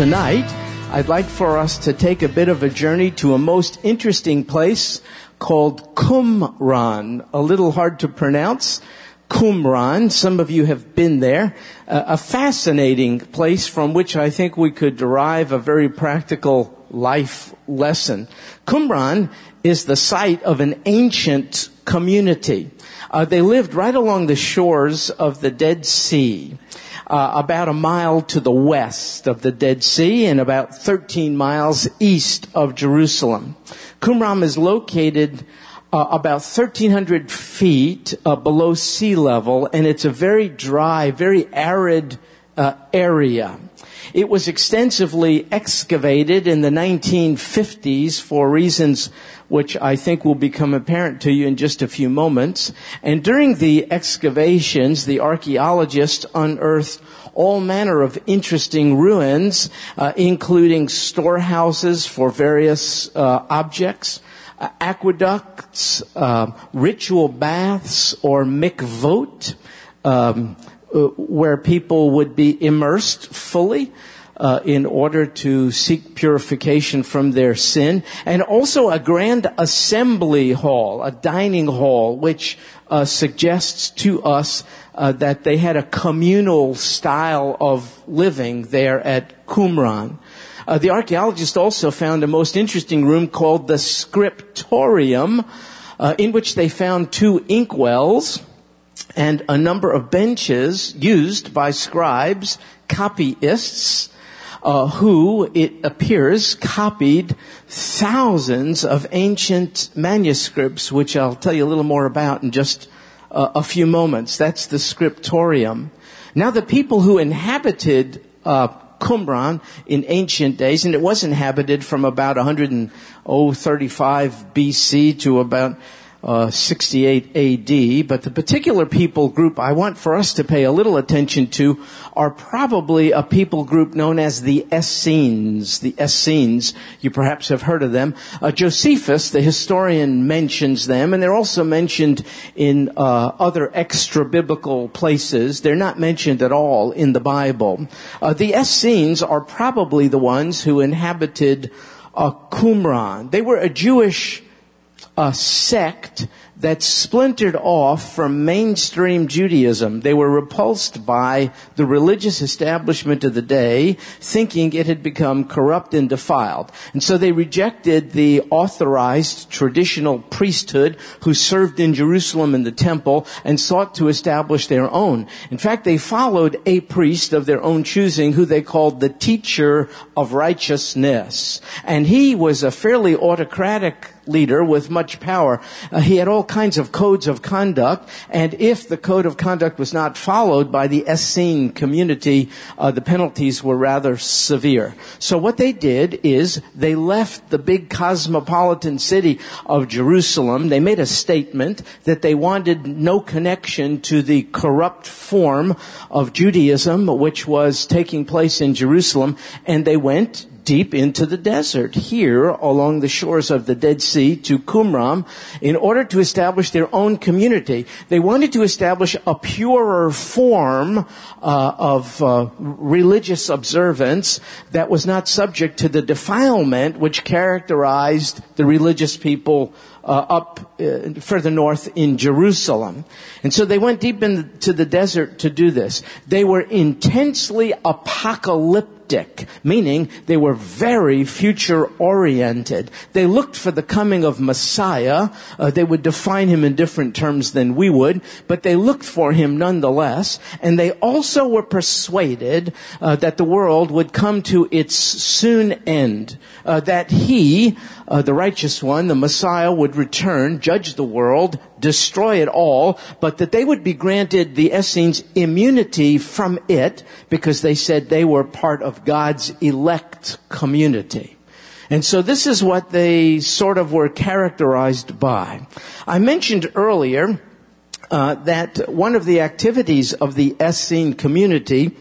tonight, I'd like for us to take a bit of a journey to a most interesting place called Qumran. A little hard to pronounce. Qumran. Some of you have been there. Uh, a fascinating place from which I think we could derive a very practical life lesson. Qumran is the site of an ancient community. Uh, they lived right along the shores of the Dead Sea uh, about a mile to the west of the Dead Sea and about 13 miles east of Jerusalem. Qumran is located uh, about 1,300 feet uh, below sea level, and it's a very dry, very arid uh, area. It was extensively excavated in the 1950s for reasons which I think will become apparent to you in just a few moments. And during the excavations, the archaeologists unearthed all manner of interesting ruins, uh, including storehouses for various uh, objects, uh, aqueducts, uh, ritual baths, or mikvot, um, uh, where people would be immersed fully uh, in order to seek purification from their sin, and also a grand assembly hall, a dining hall, which uh, suggests to us uh, that they had a communal style of living there at Qumran. Uh, the archaeologists also found a most interesting room called the scriptorium, uh, in which they found two inkwells and a number of benches used by scribes, copyists, uh, who, it appears, copied thousands of ancient manuscripts, which I'll tell you a little more about in just uh, a few moments. That's the scriptorium. Now, the people who inhabited uh, Qumran in ancient days, and it was inhabited from about 135 BC to about uh, 68 AD, but the particular people group I want for us to pay a little attention to are probably a people group known as the Essenes. The Essenes, you perhaps have heard of them. Uh, Josephus, the historian, mentions them, and they're also mentioned in uh, other extra-biblical places. They're not mentioned at all in the Bible. Uh, the Essenes are probably the ones who inhabited uh, Qumran. They were a Jewish a sect that splintered off from mainstream Judaism. They were repulsed by the religious establishment of the day, thinking it had become corrupt and defiled. And so they rejected the authorized traditional priesthood who served in Jerusalem in the temple and sought to establish their own. In fact, they followed a priest of their own choosing who they called the teacher of righteousness. And he was a fairly autocratic leader with much power. Uh, he had all kinds of codes of conduct, and if the code of conduct was not followed by the Essene community, uh, the penalties were rather severe. So what they did is they left the big cosmopolitan city of Jerusalem. They made a statement that they wanted no connection to the corrupt form of Judaism which was taking place in Jerusalem, and they went deep into the desert here along the shores of the Dead Sea to Qumran in order to establish their own community. They wanted to establish a purer form uh, of uh, religious observance that was not subject to the defilement which characterized the religious people uh, up uh, further north in Jerusalem. And so they went deep into the desert to do this. They were intensely apocalyptic meaning they were very future oriented. They looked for the coming of Messiah. Uh, they would define him in different terms than we would, but they looked for him nonetheless. And they also were persuaded uh, that the world would come to its soon end, uh, that he, uh, the righteous one, the Messiah, would return, judge the world, destroy it all, but that they would be granted the Essenes immunity from it because they said they were part of God's elect community. And so this is what they sort of were characterized by. I mentioned earlier uh, that one of the activities of the Essene community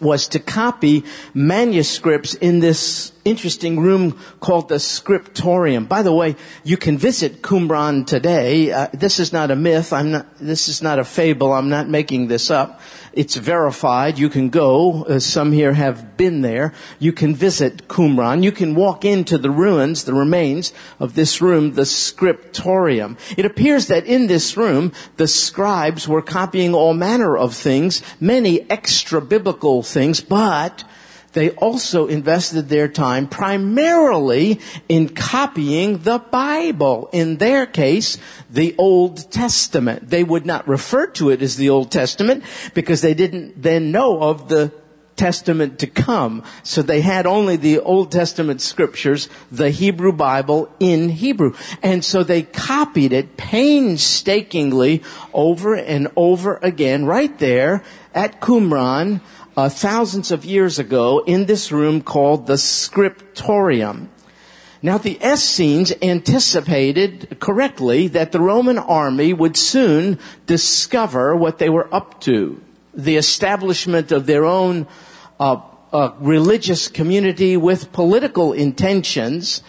was to copy manuscripts in this interesting room called the scriptorium. By the way, you can visit Qumran today. Uh, this is not a myth. I'm not, this is not a fable. I'm not making this up. It's verified. You can go. Uh, some here have been there. You can visit Qumran. You can walk into the ruins, the remains of this room, the scriptorium. It appears that in this room, the scribes were copying all manner of things, many extra biblical things, but they also invested their time primarily in copying the Bible. In their case, the Old Testament. They would not refer to it as the Old Testament because they didn't then know of the Testament to come. So they had only the Old Testament scriptures, the Hebrew Bible in Hebrew. And so they copied it painstakingly over and over again right there at Qumran uh, thousands of years ago in this room called the scriptorium. Now the Essenes anticipated correctly that the Roman army would soon discover what they were up to. The establishment of their own uh, uh, religious community with political intentions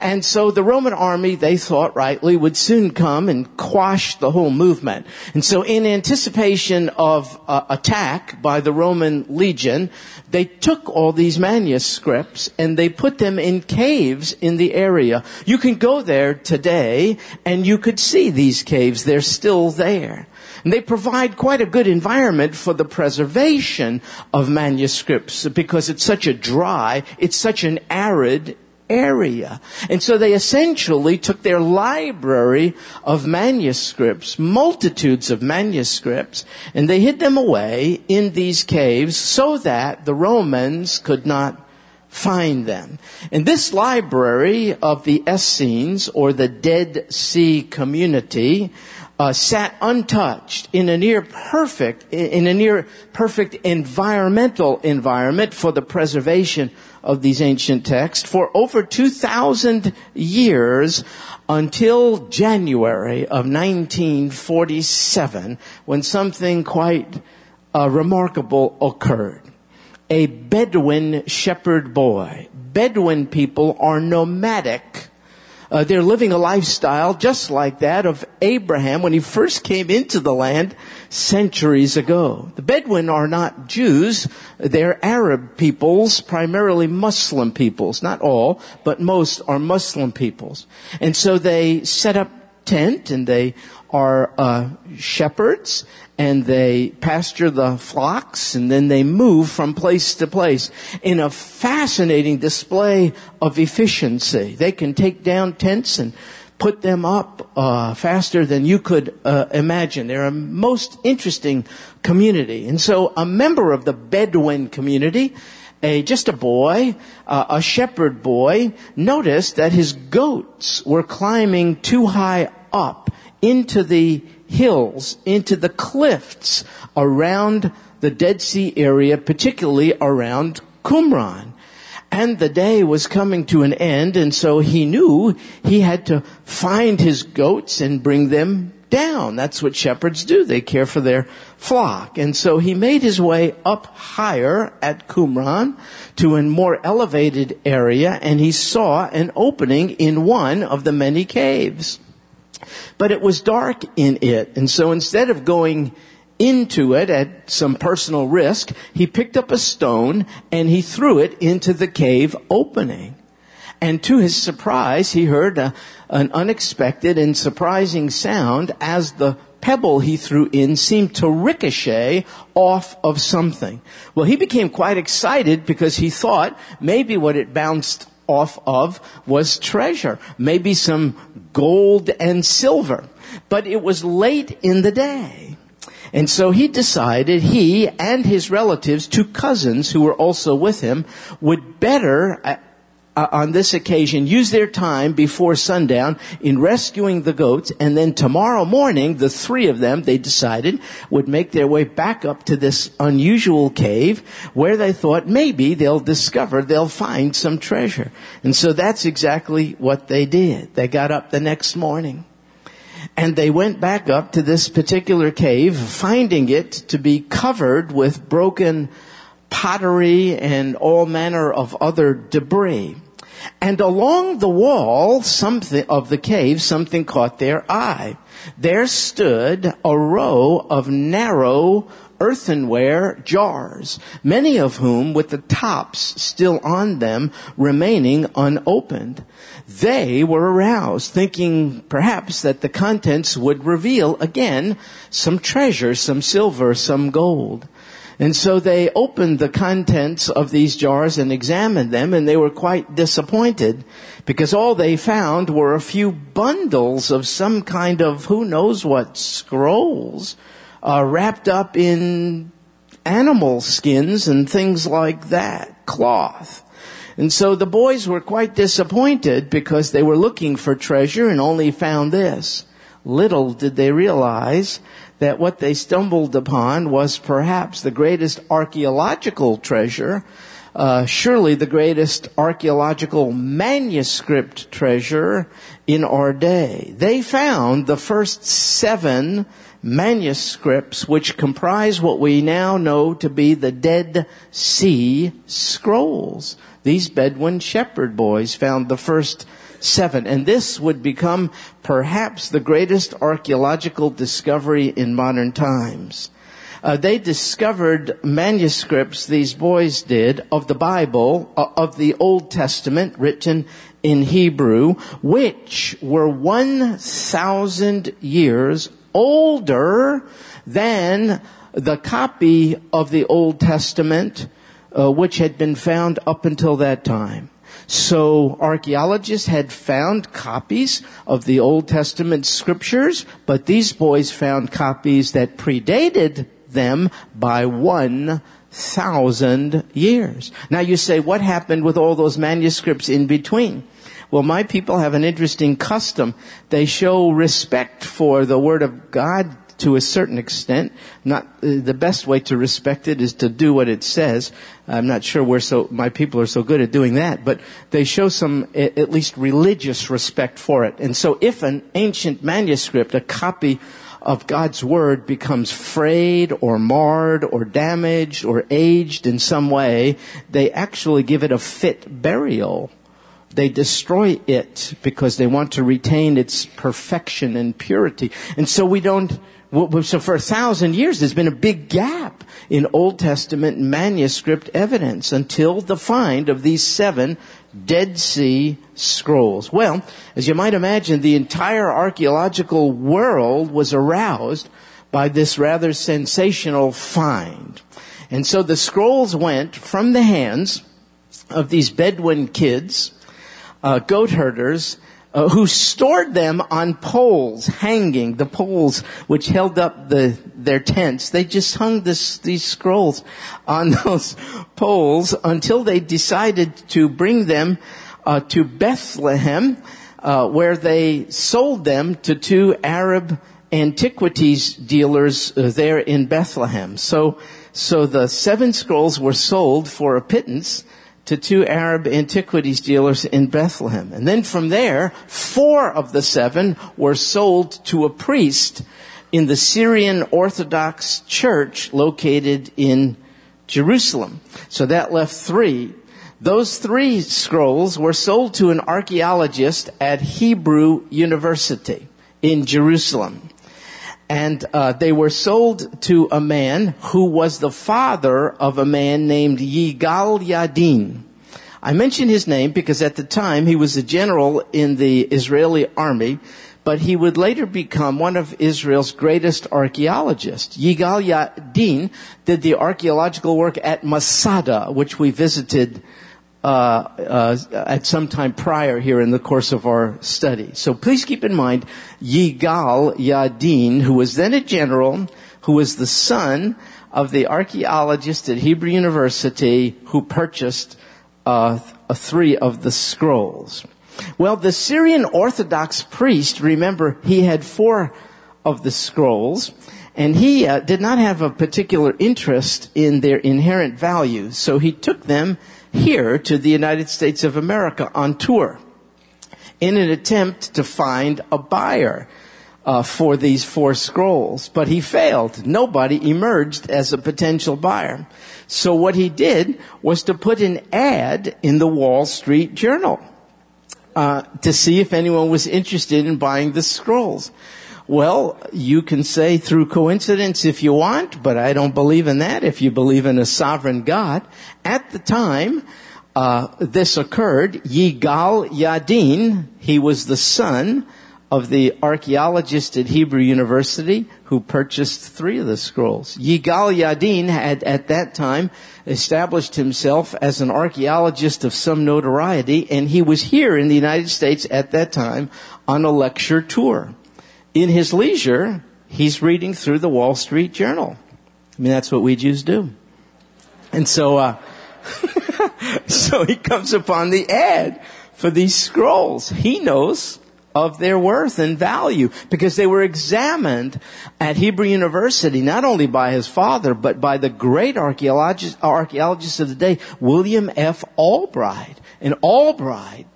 and so the Roman army, they thought rightly, would soon come and quash the whole movement. And so in anticipation of uh, attack by the Roman legion, they took all these manuscripts and they put them in caves in the area. You can go there today and you could see these caves. They're still there. And they provide quite a good environment for the preservation of manuscripts because it's such a dry, it's such an arid area. And so they essentially took their library of manuscripts, multitudes of manuscripts, and they hid them away in these caves so that the Romans could not find them. And this library of the Essenes, or the Dead Sea Community, uh, sat untouched in a near perfect, in a near perfect environmental environment for the preservation of these ancient texts for over 2,000 years until January of 1947 when something quite uh, remarkable occurred. A Bedouin shepherd boy. Bedouin people are nomadic uh, they're living a lifestyle just like that of Abraham when he first came into the land centuries ago. The Bedouin are not Jews. They're Arab peoples, primarily Muslim peoples. Not all, but most are Muslim peoples. And so they set up tent and they are uh, shepherds and they pasture the flocks and then they move from place to place in a fascinating display of efficiency. They can take down tents and put them up uh, faster than you could uh, imagine. They're a most interesting community. And so a member of the Bedouin community, a, just a boy, uh, a shepherd boy, noticed that his goats were climbing too high up into the hills, into the cliffs around the Dead Sea area, particularly around Qumran. And the day was coming to an end, and so he knew he had to find his goats and bring them down. That's what shepherds do. They care for their flock. And so he made his way up higher at Qumran to a more elevated area, and he saw an opening in one of the many caves. But it was dark in it. And so instead of going into it at some personal risk, he picked up a stone and he threw it into the cave opening. And to his surprise, he heard a, an unexpected and surprising sound as the pebble he threw in seemed to ricochet off of something. Well, he became quite excited because he thought maybe what it bounced off of was treasure, maybe some gold and silver. But it was late in the day. And so he decided he and his relatives, two cousins who were also with him, would better uh, uh, on this occasion use their time before sundown in rescuing the goats and then tomorrow morning the three of them they decided would make their way back up to this unusual cave where they thought maybe they'll discover they'll find some treasure and so that's exactly what they did they got up the next morning and they went back up to this particular cave finding it to be covered with broken pottery and all manner of other debris. And along the wall something of the cave, something caught their eye. There stood a row of narrow earthenware jars, many of whom with the tops still on them remaining unopened. They were aroused, thinking perhaps that the contents would reveal again some treasure, some silver, some gold. And so they opened the contents of these jars and examined them and they were quite disappointed because all they found were a few bundles of some kind of who knows what scrolls uh, wrapped up in animal skins and things like that, cloth. And so the boys were quite disappointed because they were looking for treasure and only found this. Little did they realize that what they stumbled upon was perhaps the greatest archaeological treasure, uh, surely the greatest archaeological manuscript treasure in our day. They found the first seven manuscripts which comprise what we now know to be the Dead Sea Scrolls. These Bedouin shepherd boys found the first seven, and this would become perhaps the greatest archaeological discovery in modern times. Uh, they discovered manuscripts, these boys did, of the Bible, uh, of the Old Testament, written in Hebrew, which were 1,000 years older than the copy of the Old Testament uh, which had been found up until that time. So archaeologists had found copies of the Old Testament scriptures, but these boys found copies that predated them by one thousand years. Now you say, what happened with all those manuscripts in between? Well, my people have an interesting custom. They show respect for the Word of God to a certain extent. Not uh, the best way to respect it is to do what it says. I'm not sure we're so my people are so good at doing that, but they show some at least religious respect for it. And so, if an ancient manuscript, a copy of God's Word becomes frayed or marred or damaged or aged in some way, they actually give it a fit burial they destroy it because they want to retain its perfection and purity. And so we don't, so for a thousand years there's been a big gap in Old Testament manuscript evidence until the find of these seven Dead Sea Scrolls. Well, as you might imagine, the entire archaeological world was aroused by this rather sensational find. And so the scrolls went from the hands of these Bedouin kids uh, goat herders uh, who stored them on poles hanging, the poles which held up the, their tents. They just hung this, these scrolls on those poles until they decided to bring them uh, to Bethlehem, uh, where they sold them to two Arab antiquities dealers uh, there in Bethlehem. So, so the seven scrolls were sold for a pittance to two Arab antiquities dealers in Bethlehem. And then from there, four of the seven were sold to a priest in the Syrian Orthodox Church located in Jerusalem. So that left three. Those three scrolls were sold to an archaeologist at Hebrew University in Jerusalem and uh, they were sold to a man who was the father of a man named Yigal Yadin. I mention his name because at the time he was a general in the Israeli army, but he would later become one of Israel's greatest archaeologists. Yigal Yadin did the archaeological work at Masada, which we visited at some time prior here in the course of our study. So please keep in mind Yigal Yadin, who was then a general, who was the son of the archaeologist at Hebrew University who purchased uh, three of the scrolls. Well, the Syrian Orthodox priest, remember, he had four of the scrolls, and he uh, did not have a particular interest in their inherent value, so he took them here to the United States of America on tour in an attempt to find a buyer. uh, for these four scrolls, but he failed. Nobody emerged as a potential buyer. So what he did was to put an ad in the Wall Street Journal uh, to see if anyone was interested in buying the scrolls. Well, you can say through coincidence if you want, but I don't believe in that. If you believe in a sovereign God, at the time uh, this occurred, Yigal Yadin, he was the son of the archaeologist at Hebrew University who purchased three of the scrolls. Yigal Yadin had at that time established himself as an archaeologist of some notoriety and he was here in the United States at that time on a lecture tour in his leisure, he's reading through the Wall Street Journal. I mean, that's what we Jews do. And so, uh, so he comes upon the ad for these scrolls. He knows of their worth and value because they were examined at Hebrew University not only by his father but by the great archaeologist, archaeologist of the day, William F. Albright. And Albright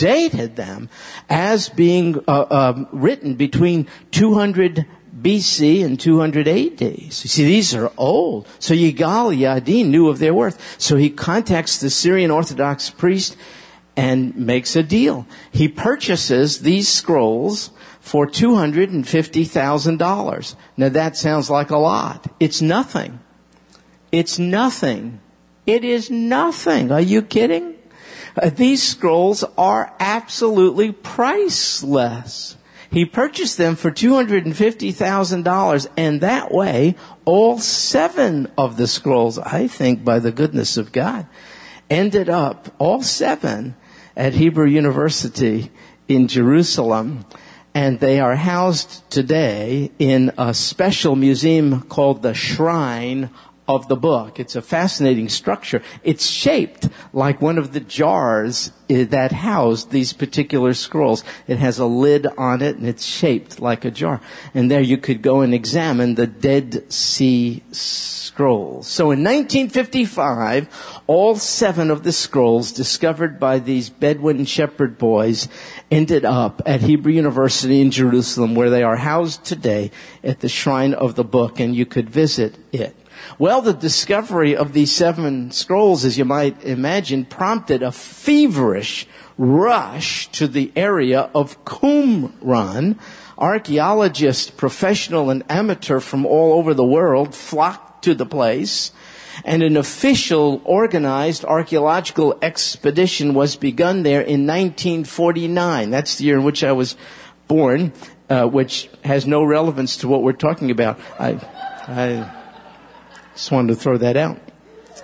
dated them as being uh, uh, written between 200 BC and 200 AD. You see, these are old. So Yigal Yadin knew of their worth. So he contacts the Syrian Orthodox priest and makes a deal. He purchases these scrolls for $250,000. Now that sounds like a lot. It's nothing. It's nothing. It is nothing. Are you kidding? Uh, these scrolls are absolutely priceless. He purchased them for $250,000 and that way all seven of the scrolls, I think by the goodness of God, ended up, all seven, at Hebrew University in Jerusalem. And they are housed today in a special museum called the Shrine of the book. It's a fascinating structure. It's shaped like one of the jars eh, that housed these particular scrolls. It has a lid on it and it's shaped like a jar. And there you could go and examine the Dead Sea Scrolls. So in 1955, all seven of the scrolls discovered by these Bedouin shepherd boys ended up at Hebrew University in Jerusalem where they are housed today at the Shrine of the Book and you could visit it. Well, the discovery of these seven scrolls, as you might imagine, prompted a feverish rush to the area of Qumran. Archaeologists, professional and amateur from all over the world flocked to the place and an official organized archaeological expedition was begun there in 1949. That's the year in which I was born, uh, which has no relevance to what we're talking about. I, I, just wanted to throw that out.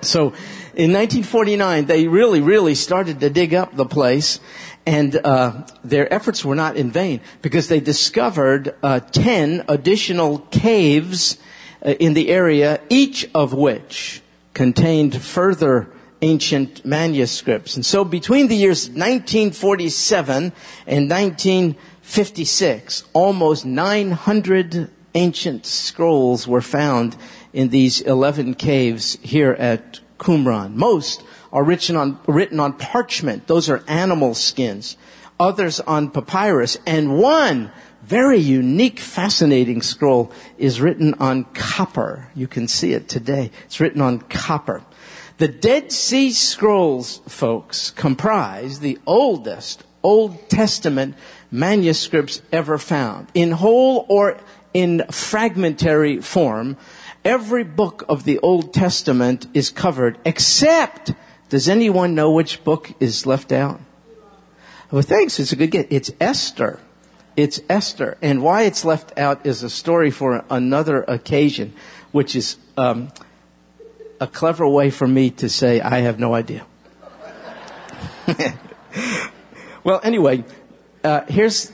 So in 1949, they really, really started to dig up the place, and uh, their efforts were not in vain because they discovered uh, 10 additional caves uh, in the area, each of which contained further ancient manuscripts. And so between the years 1947 and 1956, almost 900 ancient scrolls were found in these 11 caves here at Qumran. Most are written on, written on parchment. Those are animal skins. Others on papyrus. And one very unique, fascinating scroll is written on copper. You can see it today. It's written on copper. The Dead Sea Scrolls, folks, comprise the oldest Old Testament manuscripts ever found. In whole or in fragmentary form, every book of the Old Testament is covered, except, does anyone know which book is left out? Well, thanks. It's a good get. It's Esther. It's Esther. And why it's left out is a story for another occasion, which is um, a clever way for me to say I have no idea. well, anyway, uh, here's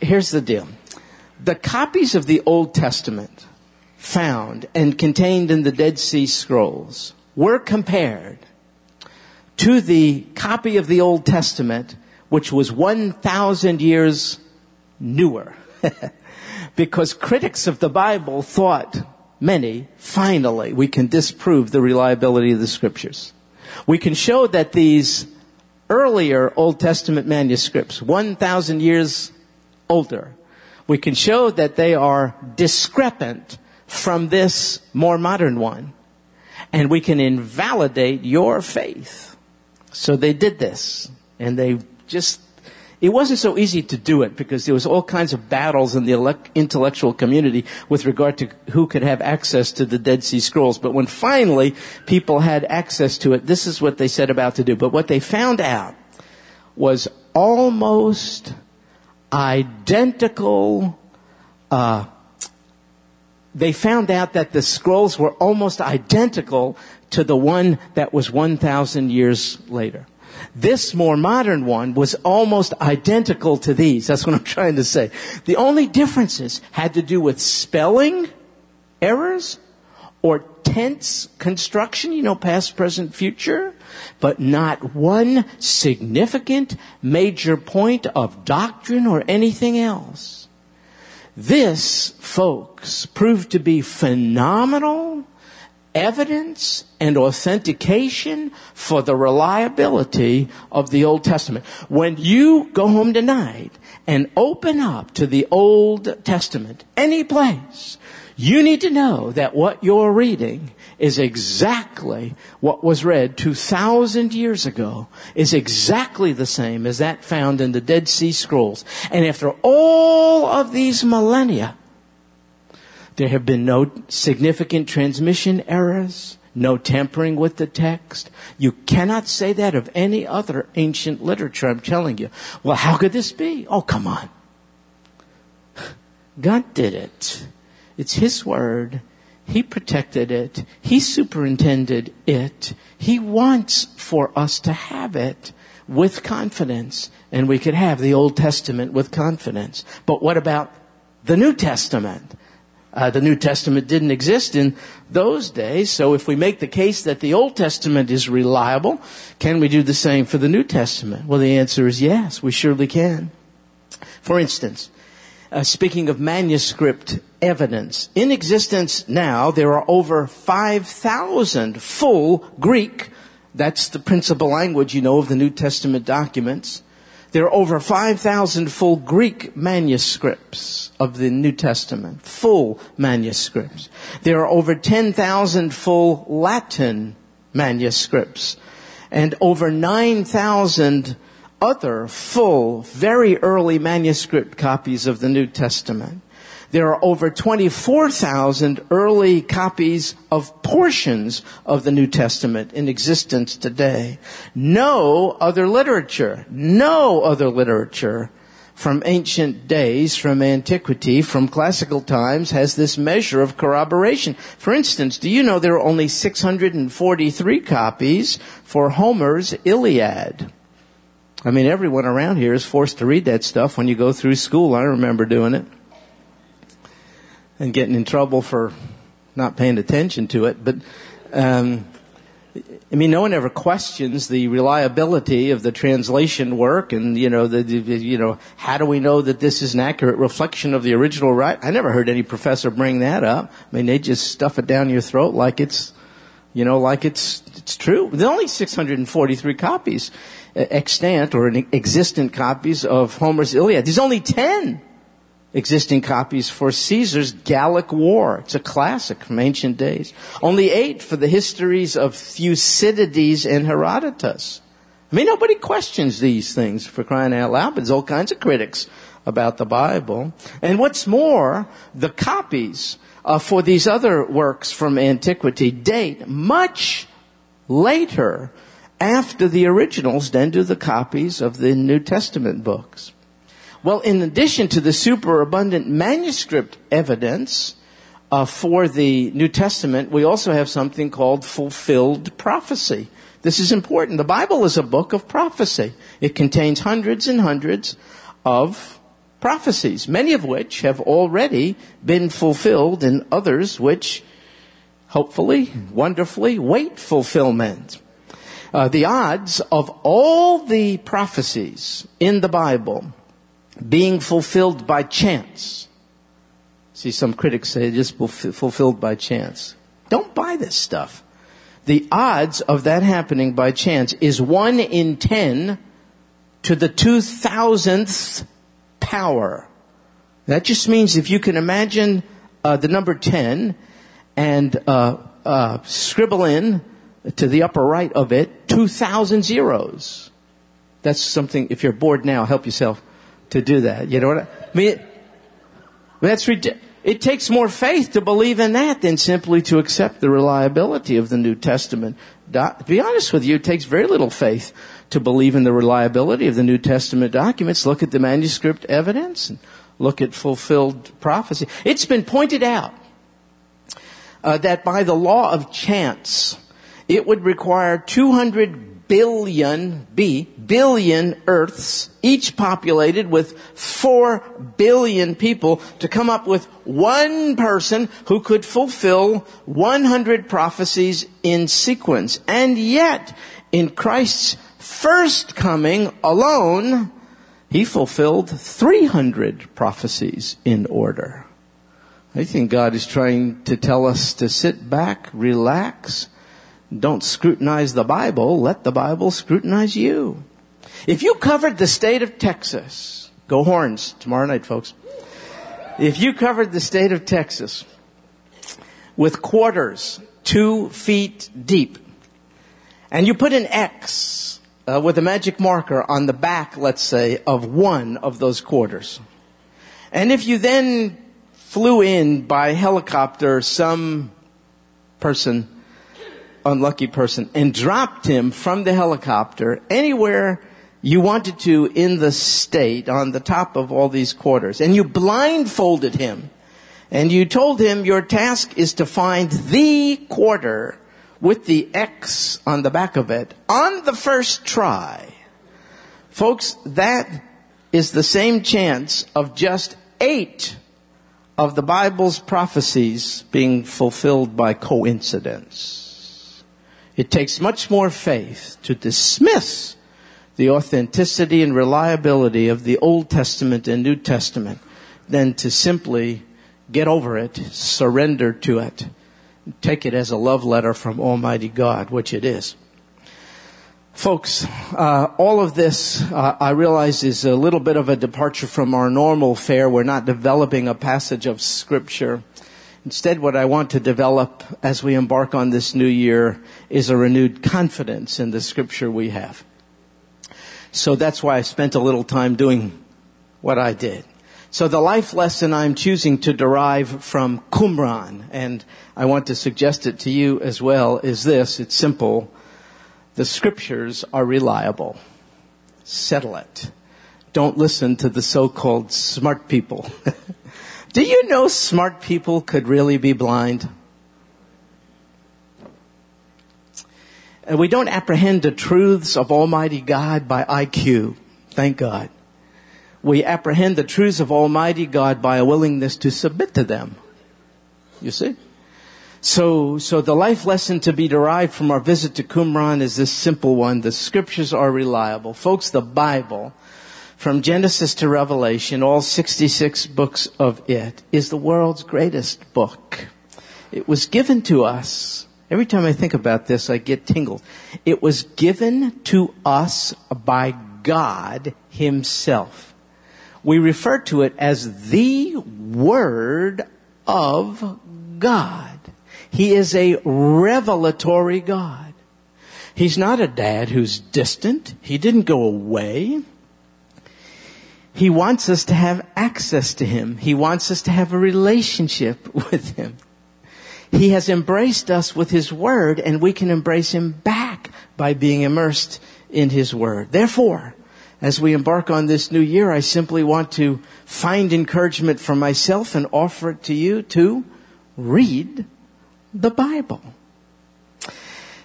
here's the deal. The copies of the Old Testament found and contained in the Dead Sea Scrolls were compared to the copy of the Old Testament, which was 1,000 years newer. because critics of the Bible thought, many, finally, we can disprove the reliability of the scriptures. We can show that these earlier Old Testament manuscripts, 1,000 years older, we can show that they are discrepant from this more modern one. And we can invalidate your faith. So they did this. And they just it wasn't so easy to do it because there was all kinds of battles in the intellectual community with regard to who could have access to the Dead Sea Scrolls. But when finally people had access to it, this is what they set about to do. But what they found out was almost identical, uh, they found out that the scrolls were almost identical to the one that was 1,000 years later. This more modern one was almost identical to these. That's what I'm trying to say. The only differences had to do with spelling errors or tense construction, you know, past, present, future, but not one significant major point of doctrine or anything else. This, folks, proved to be phenomenal evidence and authentication for the reliability of the Old Testament. When you go home tonight and open up to the Old Testament, any place, you need to know that what you're reading is exactly what was read 2,000 years ago, is exactly the same as that found in the Dead Sea Scrolls. And after all of these millennia, there have been no significant transmission errors, no tampering with the text. You cannot say that of any other ancient literature, I'm telling you. Well, how could this be? Oh, come on. God did it. It's His Word. He protected it. He superintended it. He wants for us to have it with confidence. And we could have the Old Testament with confidence. But what about the New Testament? Uh, the New Testament didn't exist in those days, so if we make the case that the Old Testament is reliable, can we do the same for the New Testament? Well, the answer is yes, we surely can. For instance, uh, speaking of manuscript evidence, in existence now there are over 5,000 full Greek, that's the principal language, you know, of the New Testament documents, there are over 5,000 full Greek manuscripts of the New Testament, full manuscripts. There are over 10,000 full Latin manuscripts and over 9,000 other full, very early manuscript copies of the New Testament. There are over 24,000 early copies of portions of the New Testament in existence today. No other literature, no other literature from ancient days, from antiquity, from classical times has this measure of corroboration. For instance, do you know there are only 643 copies for Homer's Iliad? I mean, everyone around here is forced to read that stuff when you go through school. I remember doing it and getting in trouble for not paying attention to it. But um, I mean, no one ever questions the reliability of the translation work, and you know, the, the, you know, how do we know that this is an accurate reflection of the original right? I never heard any professor bring that up. I mean, they just stuff it down your throat like it's, you know, like it's it's true. There's only 643 copies extant or existent copies of Homer's Iliad. There's only 10 existing copies for Caesar's Gallic War. It's a classic from ancient days. Only eight for the histories of Thucydides and Herodotus. I mean, nobody questions these things for crying out loud, but there's all kinds of critics about the Bible. And what's more, the copies uh, for these other works from antiquity date much later after the originals than do the copies of the New Testament books. Well, in addition to the superabundant manuscript evidence uh, for the New Testament, we also have something called fulfilled prophecy. This is important. The Bible is a book of prophecy. It contains hundreds and hundreds of prophecies, many of which have already been fulfilled and others which hopefully, wonderfully wait fulfillment. Uh, the odds of all the prophecies in the Bible being fulfilled by chance. See, some critics say just fulfilled by chance. Don't buy this stuff. The odds of that happening by chance is one in ten to the two thousandth power. That just means if you can imagine uh, the number 10 and uh, uh, scribble in to the upper right of it 2,000 zeros. That's something, if you're bored now, help yourself to do that. You know what I, I mean? That's ridiculous. It takes more faith to believe in that than simply to accept the reliability of the New Testament. To be honest with you, it takes very little faith to believe in the reliability of the New Testament documents. Look at the manuscript evidence and look at fulfilled prophecy. It's been pointed out uh, that by the law of chance, it would require 200 billion, B, billion Earths, each populated with 4 billion people to come up with one person who could fulfill 100 prophecies in sequence. And yet, in Christ's first coming alone, he fulfilled 300 prophecies in order. I think God is trying to tell us to sit back, relax, don't scrutinize the Bible, let the Bible scrutinize you. If you covered the state of Texas, go horns tomorrow night, folks. If you covered the state of Texas with quarters two feet deep, and you put an X uh, with a magic marker on the back, let's say, of one of those quarters, and if you then flew in by helicopter some person unlucky person and dropped him from the helicopter anywhere you wanted to in the state on the top of all these quarters. And you blindfolded him. And you told him your task is to find the quarter with the X on the back of it on the first try. Folks, that is the same chance of just eight of the Bible's prophecies being fulfilled by coincidence. It takes much more faith to dismiss the authenticity and reliability of the Old Testament and New Testament than to simply get over it, surrender to it, take it as a love letter from Almighty God, which it is. Folks, uh, all of this, uh, I realize, is a little bit of a departure from our normal fare. We're not developing a passage of Scripture. Instead, what I want to develop as we embark on this new year is a renewed confidence in the scripture we have. So that's why I spent a little time doing what I did. So the life lesson I'm choosing to derive from Qumran, and I want to suggest it to you as well, is this. It's simple. The scriptures are reliable. Settle it. Don't listen to the so-called smart people. Do you know smart people could really be blind? And we don't apprehend the truths of Almighty God by IQ. Thank God. We apprehend the truths of Almighty God by a willingness to submit to them. You see? So, so the life lesson to be derived from our visit to Qumran is this simple one. The scriptures are reliable. Folks, the Bible from Genesis to Revelation, all 66 books of it, is the world's greatest book. It was given to us. Every time I think about this, I get tingled. It was given to us by God Himself. We refer to it as the Word of God. He is a revelatory God. He's not a dad who's distant. He didn't go away. He wants us to have access to Him. He wants us to have a relationship with Him. He has embraced us with His Word and we can embrace Him back by being immersed in His Word. Therefore, as we embark on this new year, I simply want to find encouragement for myself and offer it to you to read the Bible.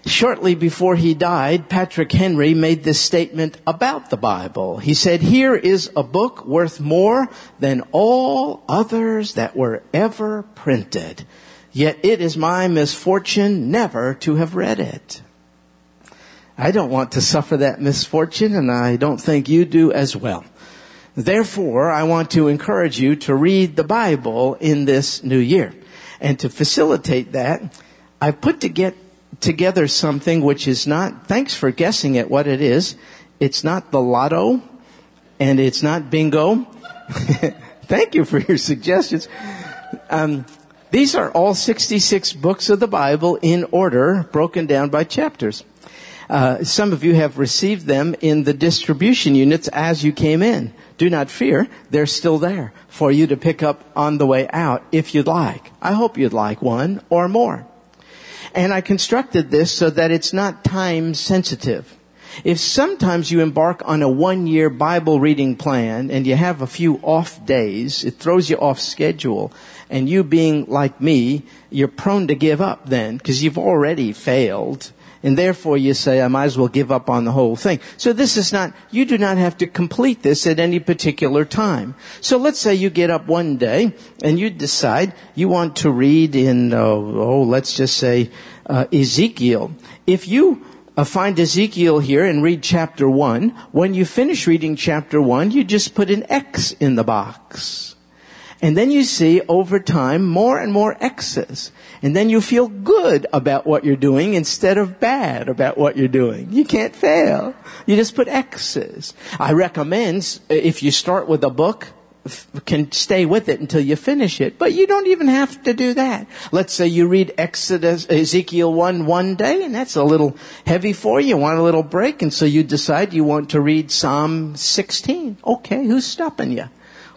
Shortly before he died, Patrick Henry made this statement about the Bible. He said, here is a book worth more than all others that were ever printed. Yet it is my misfortune never to have read it. I don't want to suffer that misfortune and I don't think you do as well. Therefore, I want to encourage you to read the Bible in this new year. And to facilitate that, I put to get together something which is not, thanks for guessing at what it is. It's not the lotto and it's not bingo. Thank you for your suggestions. Um, these are all 66 books of the Bible in order, broken down by chapters. Uh, some of you have received them in the distribution units as you came in. Do not fear, they're still there for you to pick up on the way out if you'd like. I hope you'd like one or more. And I constructed this so that it's not time sensitive. If sometimes you embark on a one year Bible reading plan and you have a few off days, it throws you off schedule. And you being like me, you're prone to give up then because you've already failed and therefore you say, I might as well give up on the whole thing. So this is not, you do not have to complete this at any particular time. So let's say you get up one day and you decide you want to read in, uh, oh, let's just say, uh, Ezekiel. If you uh, find Ezekiel here and read chapter one, when you finish reading chapter one, you just put an X in the box. And then you see over time more and more X's. And then you feel good about what you're doing instead of bad about what you're doing. You can't fail. You just put X's. I recommend if you start with a book, can stay with it until you finish it. But you don't even have to do that. Let's say you read Exodus, Ezekiel 1 one day, and that's a little heavy for you. You want a little break, and so you decide you want to read Psalm 16. Okay, who's stopping you?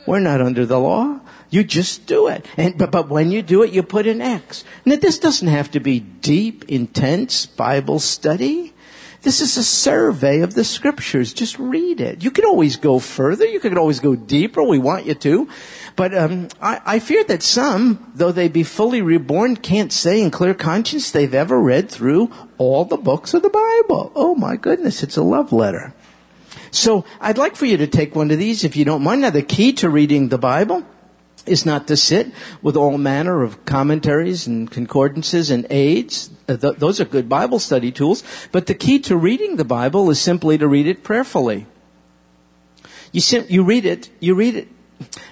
We're not under the law. You just do it. And, but, but when you do it, you put an X. Now this doesn't have to be deep, intense Bible study. This is a survey of the scriptures. Just read it. You can always go further. You can always go deeper. We want you to. But um, I, I fear that some, though they be fully reborn, can't say in clear conscience they've ever read through all the books of the Bible. Oh my goodness, it's a love letter. So I'd like for you to take one of these if you don't mind. Now the key to reading the Bible is not to sit with all manner of commentaries and concordances and aids. Uh, those are good Bible study tools. But the key to reading the Bible is simply to read it prayerfully. You, sim- you read it, you read it,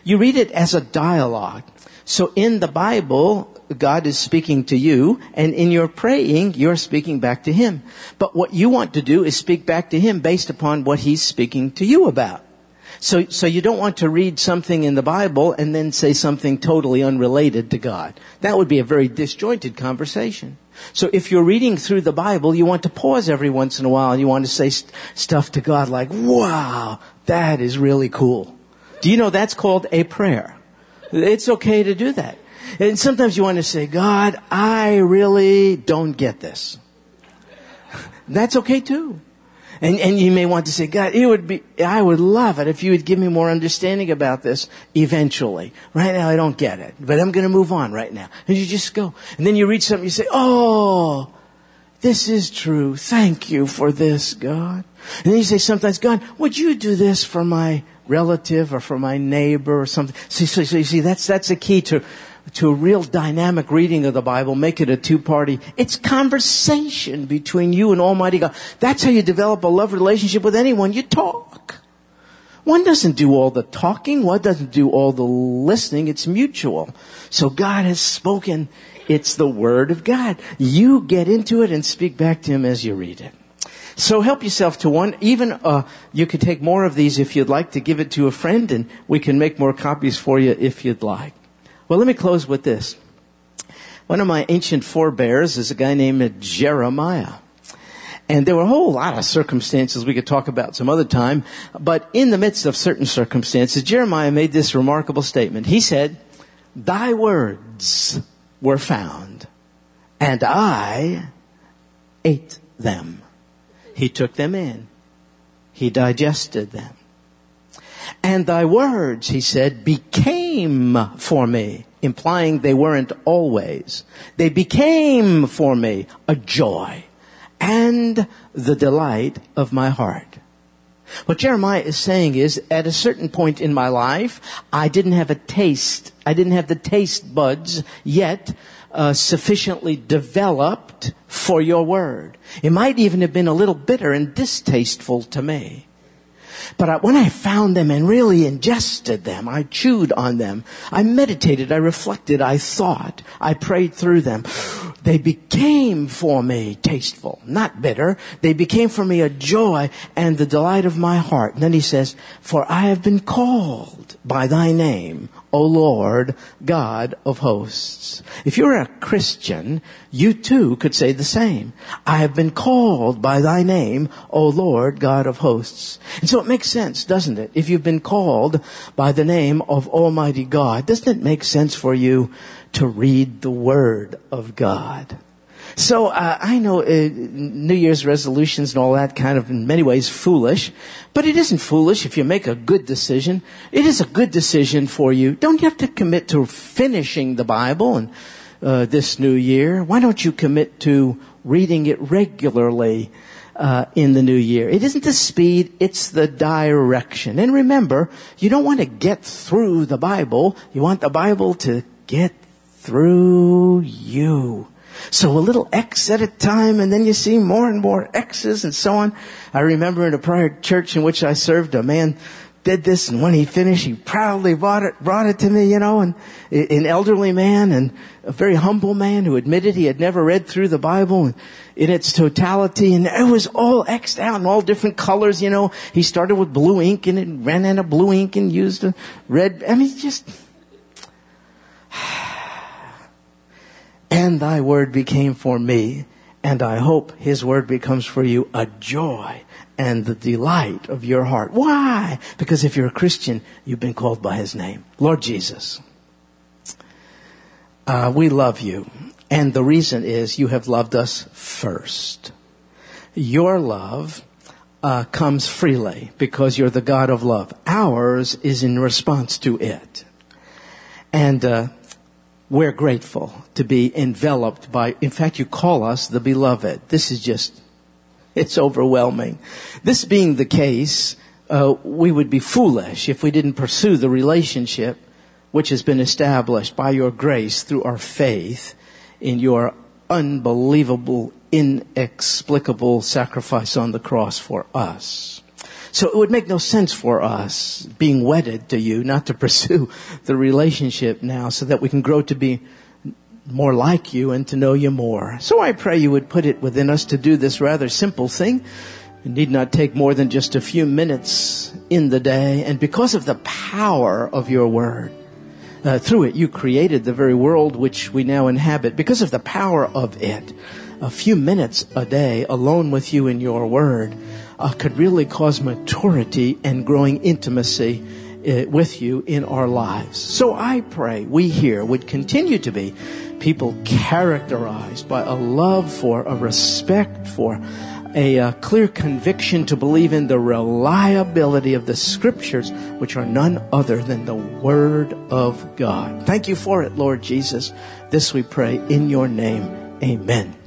you read it as a dialogue. So in the Bible, God is speaking to you, and in your praying, you're speaking back to Him. But what you want to do is speak back to Him based upon what He's speaking to you about. So, so you don't want to read something in the Bible and then say something totally unrelated to God. That would be a very disjointed conversation. So if you're reading through the Bible, you want to pause every once in a while and you want to say st- stuff to God like, wow, that is really cool. Do you know that's called a prayer? It's okay to do that. And sometimes you want to say, God, I really don't get this. That's okay too. And, and you may want to say, God, it would be, I would love it if you would give me more understanding about this eventually. Right now I don't get it, but I'm going to move on right now. And you just go. And then you read something, you say, oh, this is true. Thank you for this, God. And then you say sometimes, God, would you do this for my relative or for my neighbor or something? So, so, so you see, that's, that's the key to to a real dynamic reading of the Bible, make it a two-party. It's conversation between you and Almighty God. That's how you develop a love relationship with anyone. You talk. One doesn't do all the talking. One doesn't do all the listening. It's mutual. So God has spoken. It's the Word of God. You get into it and speak back to Him as you read it. So help yourself to one. Even uh, you could take more of these if you'd like to give it to a friend, and we can make more copies for you if you'd like. Well, let me close with this. One of my ancient forebears is a guy named Jeremiah. And there were a whole lot of circumstances we could talk about some other time, but in the midst of certain circumstances, Jeremiah made this remarkable statement. He said, Thy words were found, and I ate them. He took them in. He digested them. And thy words, he said, became for me, implying they weren't always. They became for me a joy and the delight of my heart. What Jeremiah is saying is, at a certain point in my life, I didn't have a taste, I didn't have the taste buds yet uh, sufficiently developed for your word. It might even have been a little bitter and distasteful to me. But I, when I found them and really ingested them, I chewed on them. I meditated, I reflected, I thought, I prayed through them. They became for me tasteful, not bitter. They became for me a joy and the delight of my heart. And then he says, for I have been called by thy name, O Lord, God of hosts. If you're a Christian, you too could say the same. I have been called by thy name, O Lord, God of hosts. And so it makes sense, doesn't it? If you've been called by the name of Almighty God, doesn't it make sense for you to read the Word of God. So uh, I know uh, New Year's resolutions and all that kind of in many ways foolish, but it isn't foolish if you make a good decision. It is a good decision for you. Don't you have to commit to finishing the Bible and uh, this new year? Why don't you commit to reading it regularly? Uh, in the new year. It isn't the speed, it's the direction. And remember, you don't want to get through the Bible. You want the Bible to get through you. So a little X at a time, and then you see more and more X's and so on. I remember in a prior church in which I served, a man did this, and when he finished, he proudly brought it, brought it to me, you know, and an elderly man and a very humble man who admitted he had never read through the Bible in its totality, and it was all X'd out in all different colors, you know. He started with blue ink and it ran out of blue ink and used a red, I mean, just, and thy word became for me, and I hope his word becomes for you a joy and the delight of your heart. Why? Because if you're a Christian, you've been called by his name. Lord Jesus, uh, we love you. And the reason is you have loved us first. Your love uh, comes freely because you're the God of love. Ours is in response to it. And uh, we're grateful to be enveloped by, in fact, you call us the beloved. This is just, it's overwhelming. This being the case, uh, we would be foolish if we didn't pursue the relationship which has been established by your grace through our faith in your unbelievable, inexplicable sacrifice on the cross for us. So it would make no sense for us being wedded to you not to pursue the relationship now so that we can grow to be more like you and to know you more. So I pray you would put it within us to do this rather simple thing. It need not take more than just a few minutes in the day. And because of the power of your word, uh, through it you created the very world which we now inhabit. Because of the power of it, a few minutes a day alone with you in your word uh, could really cause maturity and growing intimacy uh, with you in our lives. So I pray we here would continue to be people characterized by a love for, a respect for, a, a, clear conviction to believe in the reliability of the scriptures, which are none other than the Word of God. Thank you for it, Lord Jesus. This we pray in your name. Amen.